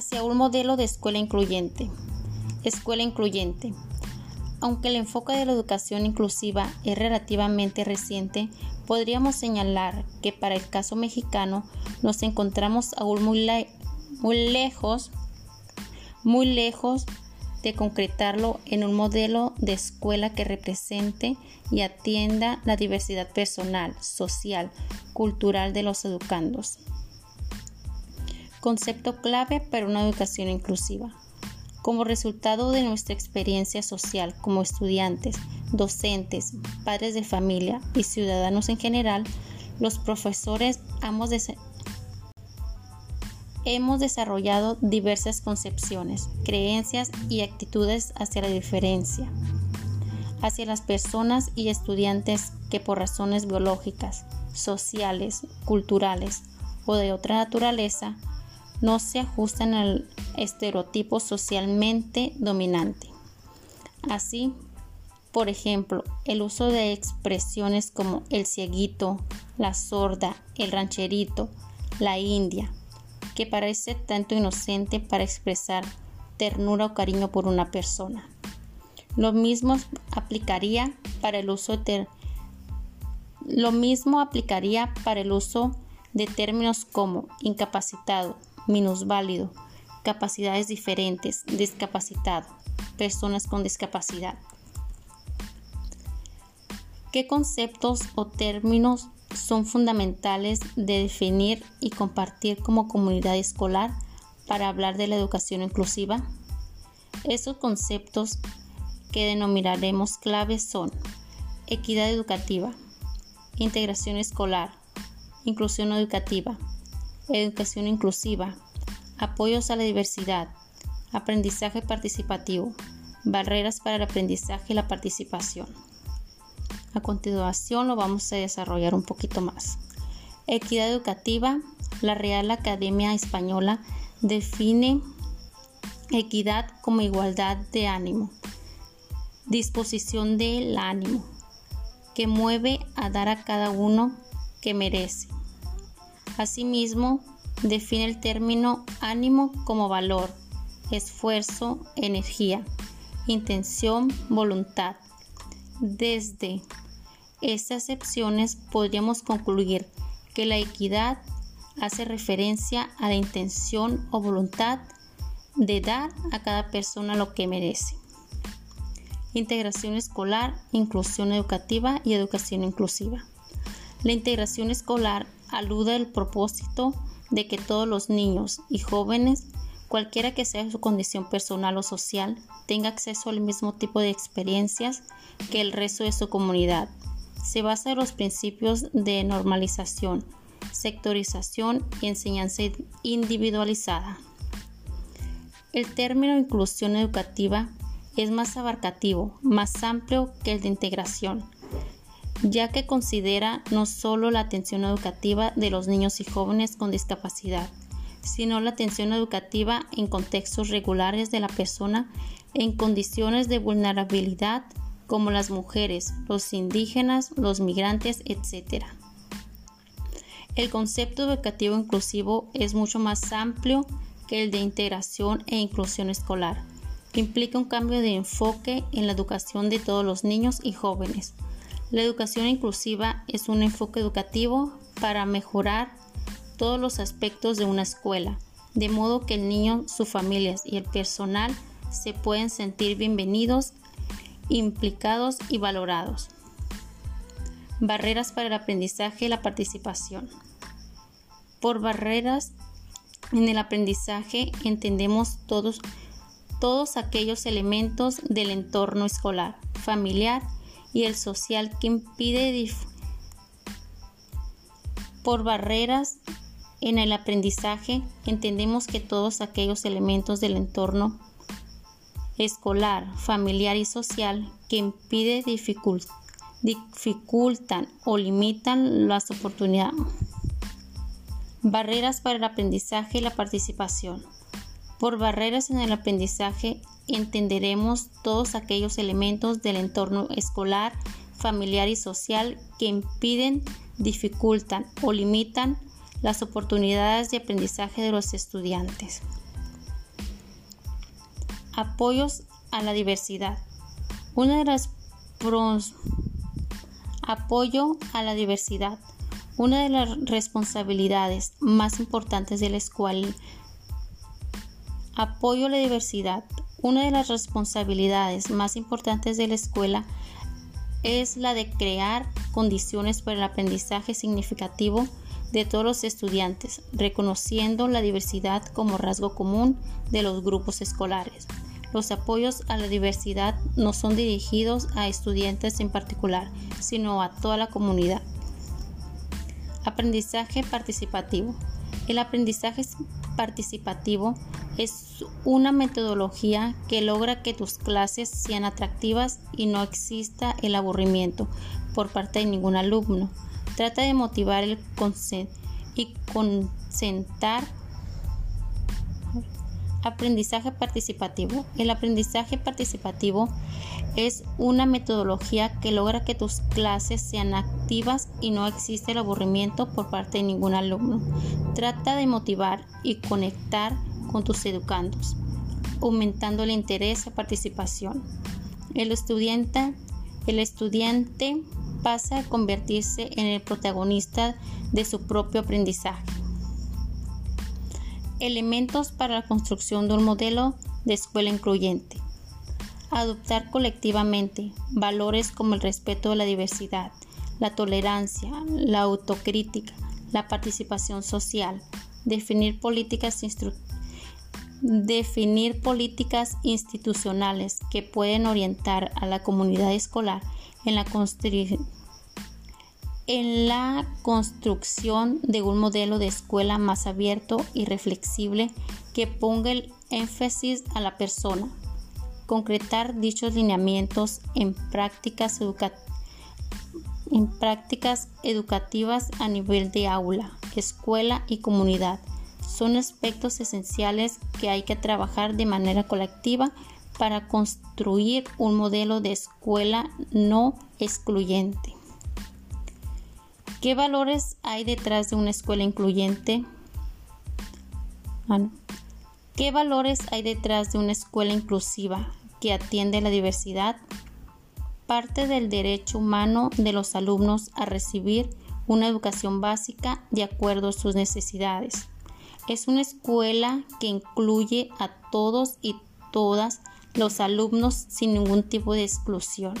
hacia un modelo de escuela incluyente. Escuela incluyente. Aunque el enfoque de la educación inclusiva es relativamente reciente, podríamos señalar que para el caso mexicano nos encontramos aún muy, lejos, muy lejos de concretarlo en un modelo de escuela que represente y atienda la diversidad personal, social, cultural de los educandos. Concepto clave para una educación inclusiva. Como resultado de nuestra experiencia social como estudiantes, docentes, padres de familia y ciudadanos en general, los profesores hemos, hemos desarrollado diversas concepciones, creencias y actitudes hacia la diferencia, hacia las personas y estudiantes que por razones biológicas, sociales, culturales o de otra naturaleza no se ajustan al estereotipo socialmente dominante. Así, por ejemplo, el uso de expresiones como el cieguito, la sorda, el rancherito, la india, que parece tanto inocente para expresar ternura o cariño por una persona. Lo mismo aplicaría para el uso de lo mismo aplicaría para el uso de términos como incapacitado, minusválido, capacidades diferentes, discapacitado, personas con discapacidad. ¿Qué conceptos o términos son fundamentales de definir y compartir como comunidad escolar para hablar de la educación inclusiva? Esos conceptos que denominaremos claves son equidad educativa, integración escolar, inclusión educativa, educación inclusiva, apoyos a la diversidad, aprendizaje participativo, barreras para el aprendizaje y la participación. A continuación lo vamos a desarrollar un poquito más. Equidad educativa. La Real Academia Española define equidad como igualdad de ánimo, disposición del ánimo, que mueve a dar a cada uno que merece. Asimismo, define el término ánimo como valor, esfuerzo, energía, intención, voluntad. Desde estas excepciones podríamos concluir que la equidad hace referencia a la intención o voluntad de dar a cada persona lo que merece. Integración escolar, inclusión educativa y educación inclusiva. La integración escolar alude al propósito de que todos los niños y jóvenes, cualquiera que sea su condición personal o social, tenga acceso al mismo tipo de experiencias que el resto de su comunidad se basa en los principios de normalización, sectorización y enseñanza individualizada. El término inclusión educativa es más abarcativo, más amplio que el de integración, ya que considera no solo la atención educativa de los niños y jóvenes con discapacidad, sino la atención educativa en contextos regulares de la persona en condiciones de vulnerabilidad como las mujeres, los indígenas, los migrantes, etc. El concepto educativo inclusivo es mucho más amplio que el de integración e inclusión escolar. Implica un cambio de enfoque en la educación de todos los niños y jóvenes. La educación inclusiva es un enfoque educativo para mejorar todos los aspectos de una escuela, de modo que el niño, sus familias y el personal se pueden sentir bienvenidos implicados y valorados. Barreras para el aprendizaje y la participación. Por barreras en el aprendizaje entendemos todos, todos aquellos elementos del entorno escolar, familiar y el social que impide por barreras en el aprendizaje entendemos que todos aquellos elementos del entorno escolar, familiar y social que impide dificultan o limitan las oportunidades. Barreras para el aprendizaje y la participación. Por barreras en el aprendizaje entenderemos todos aquellos elementos del entorno escolar, familiar y social que impiden, dificultan o limitan las oportunidades de aprendizaje de los estudiantes. Apoyos a la diversidad. Una de las apoyo a la diversidad. Una de las responsabilidades más importantes de la escuela. Apoyo a la diversidad. Una de las responsabilidades más importantes de la escuela es la de crear condiciones para el aprendizaje significativo de todos los estudiantes, reconociendo la diversidad como rasgo común de los grupos escolares. Los apoyos a la diversidad no son dirigidos a estudiantes en particular, sino a toda la comunidad. Aprendizaje participativo. El aprendizaje participativo es una metodología que logra que tus clases sean atractivas y no exista el aburrimiento por parte de ningún alumno. Trata de motivar el y concentrar Aprendizaje participativo. El aprendizaje participativo es una metodología que logra que tus clases sean activas y no existe el aburrimiento por parte de ningún alumno. Trata de motivar y conectar con tus educandos, aumentando el interés y participación. El estudiante, el estudiante pasa a convertirse en el protagonista de su propio aprendizaje. Elementos para la construcción de un modelo de escuela incluyente. Adoptar colectivamente valores como el respeto de la diversidad, la tolerancia, la autocrítica, la participación social, definir políticas, institucionales que pueden orientar a la comunidad escolar en la en la construcción de un modelo de escuela más abierto y reflexible que ponga el énfasis a la persona. Concretar dichos lineamientos en prácticas, en prácticas educativas a nivel de aula, escuela y comunidad. Son aspectos esenciales que hay que trabajar de manera colectiva para construir un modelo de escuela no excluyente. ¿Qué valores hay detrás de una escuela incluyente? Ah, ¿Qué valores hay detrás de una escuela inclusiva que atiende la diversidad? Parte del derecho humano de los alumnos a recibir una educación básica de acuerdo a sus necesidades. Es una escuela que incluye a todos y todas los alumnos sin ningún tipo de exclusión.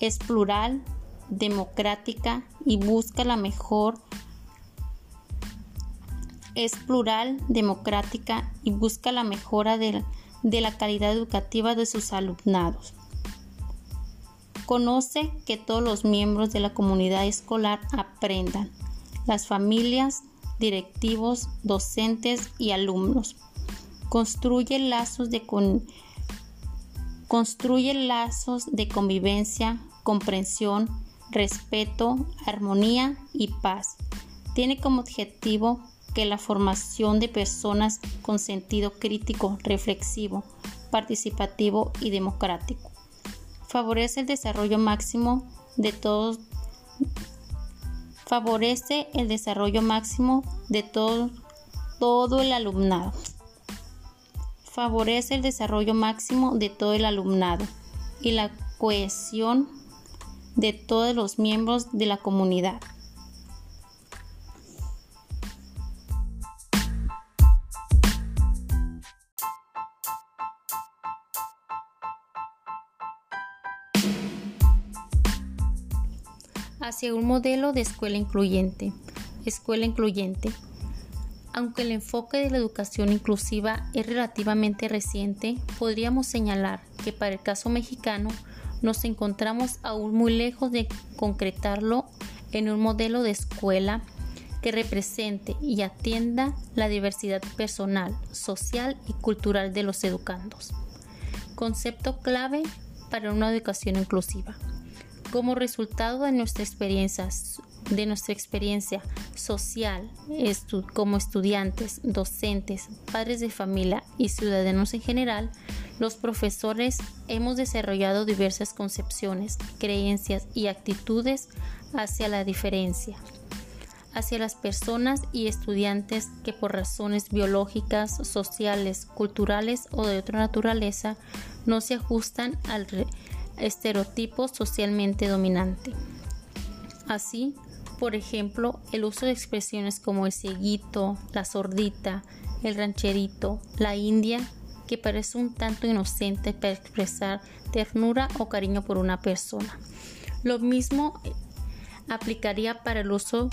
Es plural, democrática y busca la mejor es plural, democrática y busca la mejora de la calidad educativa de sus alumnados. Conoce que todos los miembros de la comunidad escolar aprendan, las familias, directivos, docentes y alumnos. Construye lazos de, lazos de convivencia, comprensión, respeto, armonía y paz. Tiene como objetivo que la formación de personas con sentido crítico, reflexivo, participativo y democrático. Favorece el desarrollo máximo de todos favorece el desarrollo máximo de todo, todo el alumnado. Favorece el desarrollo máximo de todo el alumnado y la cohesión de todos los miembros de la comunidad. Hacia un modelo de escuela incluyente. Escuela incluyente. Aunque el enfoque de la educación inclusiva es relativamente reciente, podríamos señalar que para el caso mexicano nos encontramos aún muy lejos de concretarlo en un modelo de escuela que represente y atienda la diversidad personal, social y cultural de los educandos. Concepto clave para una educación inclusiva. Como resultado de nuestra experiencia, social como estudiantes, docentes, padres de familia y ciudadanos en general, los profesores hemos desarrollado diversas concepciones, creencias y actitudes hacia la diferencia, hacia las personas y estudiantes que por razones biológicas, sociales, culturales o de otra naturaleza no se ajustan al estereotipo socialmente dominante. Así, por ejemplo, el uso de expresiones como el cieguito, la sordita, el rancherito, la india, que parece un tanto inocente para expresar ternura o cariño por una persona. Lo mismo aplicaría para el uso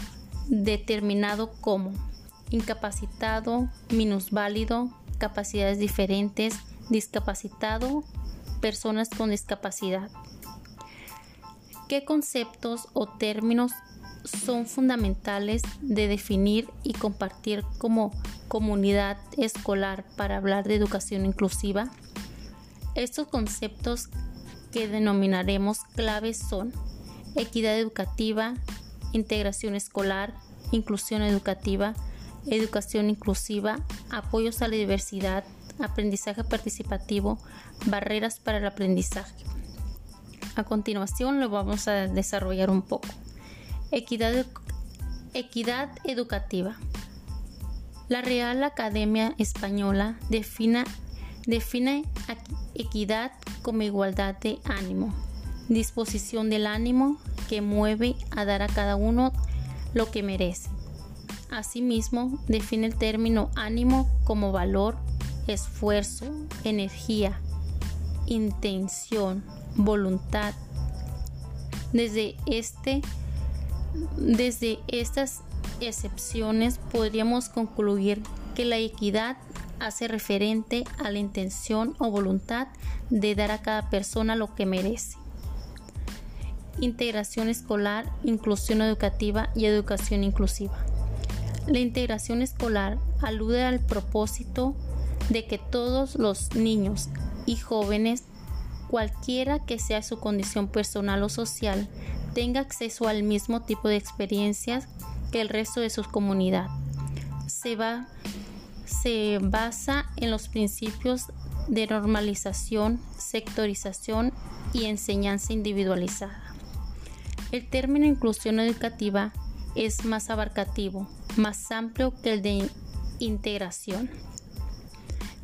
determinado como incapacitado, minusválido, capacidades diferentes, discapacitado, personas con discapacidad. ¿Qué conceptos o términos son fundamentales de definir y compartir como comunidad escolar para hablar de educación inclusiva? Estos conceptos que denominaremos claves son equidad educativa, integración escolar, inclusión educativa, educación inclusiva, apoyos a la diversidad, aprendizaje participativo, barreras para el aprendizaje. A continuación lo vamos a desarrollar un poco. Equidad, equidad educativa. La Real Academia Española define, define equidad como igualdad de ánimo, disposición del ánimo que mueve a dar a cada uno lo que merece. Asimismo, define el término ánimo como valor, esfuerzo, energía, intención, voluntad. Desde, este, desde estas excepciones podríamos concluir que la equidad hace referente a la intención o voluntad de dar a cada persona lo que merece integración escolar, inclusión educativa y educación inclusiva. La integración escolar alude al propósito de que todos los niños y jóvenes, cualquiera que sea su condición personal o social, tenga acceso al mismo tipo de experiencias que el resto de su comunidad. Se, va, se basa en los principios de normalización, sectorización y enseñanza individualizada. El término inclusión educativa es más abarcativo, más amplio que el de integración,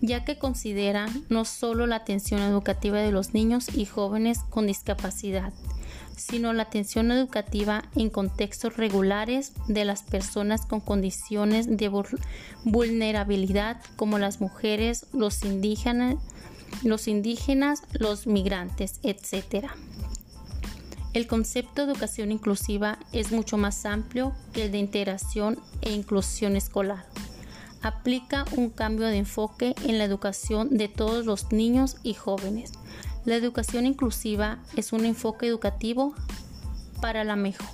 ya que considera no solo la atención educativa de los niños y jóvenes con discapacidad, sino la atención educativa en contextos regulares de las personas con condiciones de vulnerabilidad como las mujeres, los indígenas, los, indígenas, los migrantes, etc. El concepto de educación inclusiva es mucho más amplio que el de integración e inclusión escolar. Aplica un cambio de enfoque en la educación de todos los niños y jóvenes. La educación inclusiva es un enfoque educativo para, la mejor,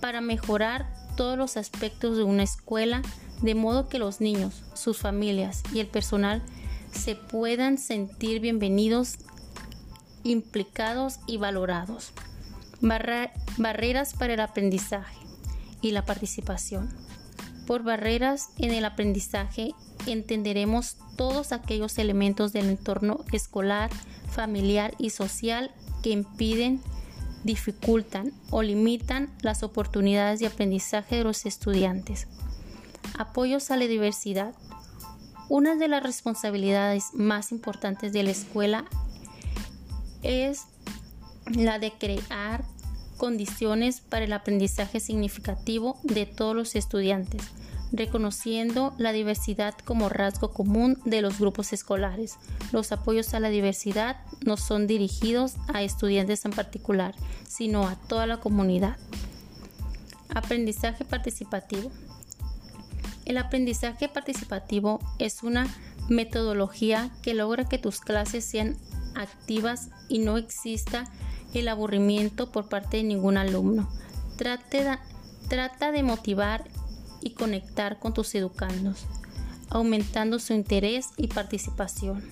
para mejorar todos los aspectos de una escuela de modo que los niños, sus familias y el personal se puedan sentir bienvenidos, implicados y valorados barreras para el aprendizaje y la participación. Por barreras en el aprendizaje entenderemos todos aquellos elementos del entorno escolar, familiar y social que impiden, dificultan o limitan las oportunidades de aprendizaje de los estudiantes. Apoyos a la diversidad. Una de las responsabilidades más importantes de la escuela es la de crear condiciones para el aprendizaje significativo de todos los estudiantes, reconociendo la diversidad como rasgo común de los grupos escolares. Los apoyos a la diversidad no son dirigidos a estudiantes en particular, sino a toda la comunidad. Aprendizaje participativo. El aprendizaje participativo es una metodología que logra que tus clases sean activas y no exista el aburrimiento por parte de ningún alumno. trata de motivar y conectar con tus educandos, aumentando su interés y participación.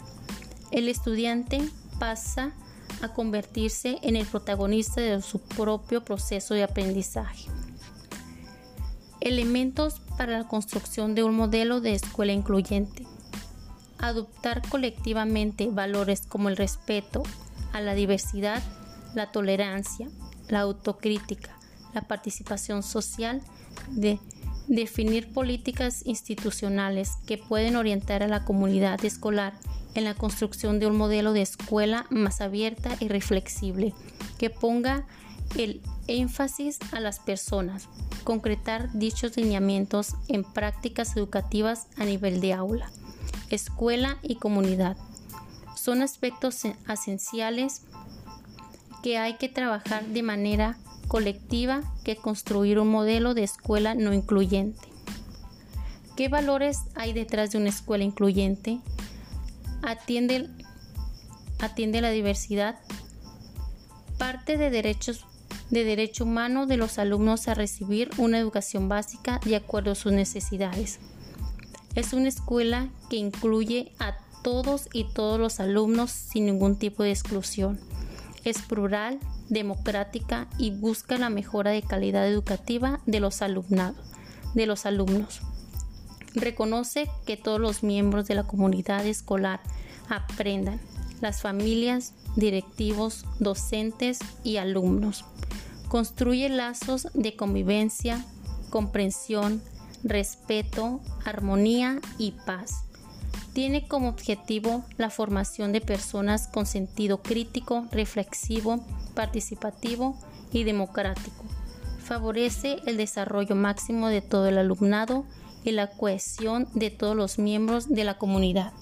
El estudiante pasa a convertirse en el protagonista de su propio proceso de aprendizaje. Elementos para la construcción de un modelo de escuela incluyente. Adoptar colectivamente valores como el respeto a la diversidad la tolerancia, la autocrítica, la participación social, de definir políticas institucionales que pueden orientar a la comunidad escolar en la construcción de un modelo de escuela más abierta y reflexible, que ponga el énfasis a las personas, concretar dichos lineamientos en prácticas educativas a nivel de aula, escuela y comunidad. Son aspectos esenciales que hay que trabajar de manera colectiva que construir un modelo de escuela no incluyente. ¿Qué valores hay detrás de una escuela incluyente? Atiende, atiende la diversidad, parte de derechos de derecho humano de los alumnos a recibir una educación básica de acuerdo a sus necesidades. Es una escuela que incluye a todos y todos los alumnos sin ningún tipo de exclusión. Es plural, democrática y busca la mejora de calidad educativa de los alumnos. Reconoce que todos los miembros de la comunidad escolar aprendan, las familias, directivos, docentes y alumnos. Construye lazos de convivencia, comprensión, respeto, armonía y paz. Tiene como objetivo la formación de personas con sentido crítico, reflexivo, participativo y democrático. Favorece el desarrollo máximo de todo el alumnado y la cohesión de todos los miembros de la comunidad.